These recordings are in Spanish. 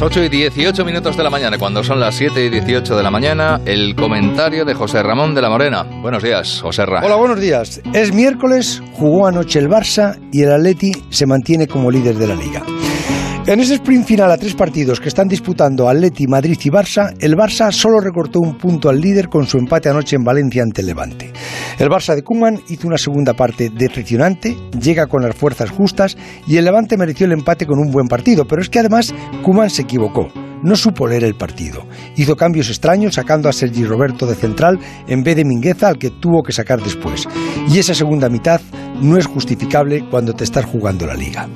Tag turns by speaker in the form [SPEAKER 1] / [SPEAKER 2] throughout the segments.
[SPEAKER 1] las 8 y 18 minutos de la mañana, cuando son las 7 y 18 de la mañana, el comentario de José Ramón de la Morena. Buenos días, José Ramón.
[SPEAKER 2] Hola, buenos días. Es miércoles, jugó anoche el Barça y el Atleti se mantiene como líder de la liga. En ese sprint final a tres partidos que están disputando Atleti, Madrid y Barça, el Barça solo recortó un punto al líder con su empate anoche en Valencia ante el Levante. El Barça de Kuman hizo una segunda parte decepcionante, llega con las fuerzas justas y el Levante mereció el empate con un buen partido, pero es que además Kuman se equivocó no supo leer el partido. Hizo cambios extraños sacando a Sergi Roberto de central en vez de Mingueza al que tuvo que sacar después. Y esa segunda mitad no es justificable cuando te estás jugando la liga.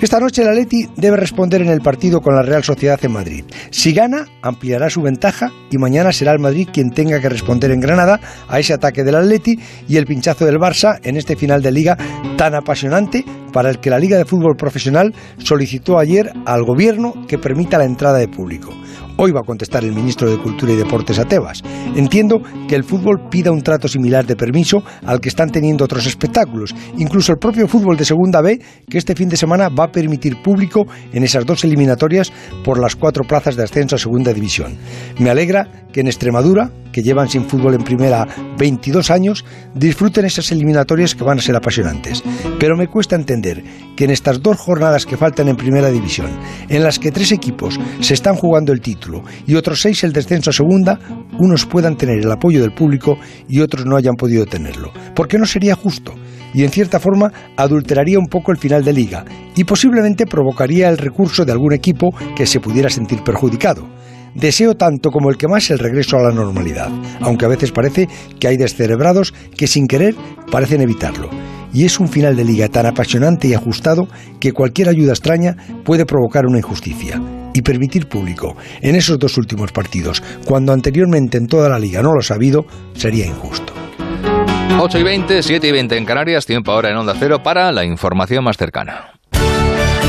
[SPEAKER 2] Esta noche el Atleti debe responder en el partido con la Real Sociedad en Madrid. Si gana, ampliará su ventaja y mañana será el Madrid quien tenga que responder en Granada a ese ataque del Atleti y el pinchazo del Barça en este final de liga tan apasionante para el que la Liga de Fútbol Profesional solicitó ayer al gobierno que permita la entrada de público. Hoy va a contestar el ministro de Cultura y Deportes a Tebas. Entiendo que el fútbol pida un trato similar de permiso al que están teniendo otros espectáculos, incluso el propio fútbol de Segunda B, que este fin de semana va a permitir público en esas dos eliminatorias por las cuatro plazas de ascenso a Segunda División. Me alegra que en Extremadura, que llevan sin fútbol en primera 22 años, disfruten esas eliminatorias que van a ser apasionantes. Pero me cuesta entender que en estas dos jornadas que faltan en primera división, en las que tres equipos se están jugando el título y otros seis el descenso a segunda, unos puedan tener el apoyo del público y otros no hayan podido tenerlo. Porque no sería justo y en cierta forma adulteraría un poco el final de liga y posiblemente provocaría el recurso de algún equipo que se pudiera sentir perjudicado. Deseo tanto como el que más el regreso a la normalidad, aunque a veces parece que hay descerebrados que sin querer parecen evitarlo. Y es un final de liga tan apasionante y ajustado que cualquier ayuda extraña puede provocar una injusticia. Y permitir público en esos dos últimos partidos, cuando anteriormente en toda la liga no lo ha sabido, sería injusto.
[SPEAKER 1] 8 y 20, 7 y 20 en Canarias, tiempo ahora en Onda Cero para la información más cercana.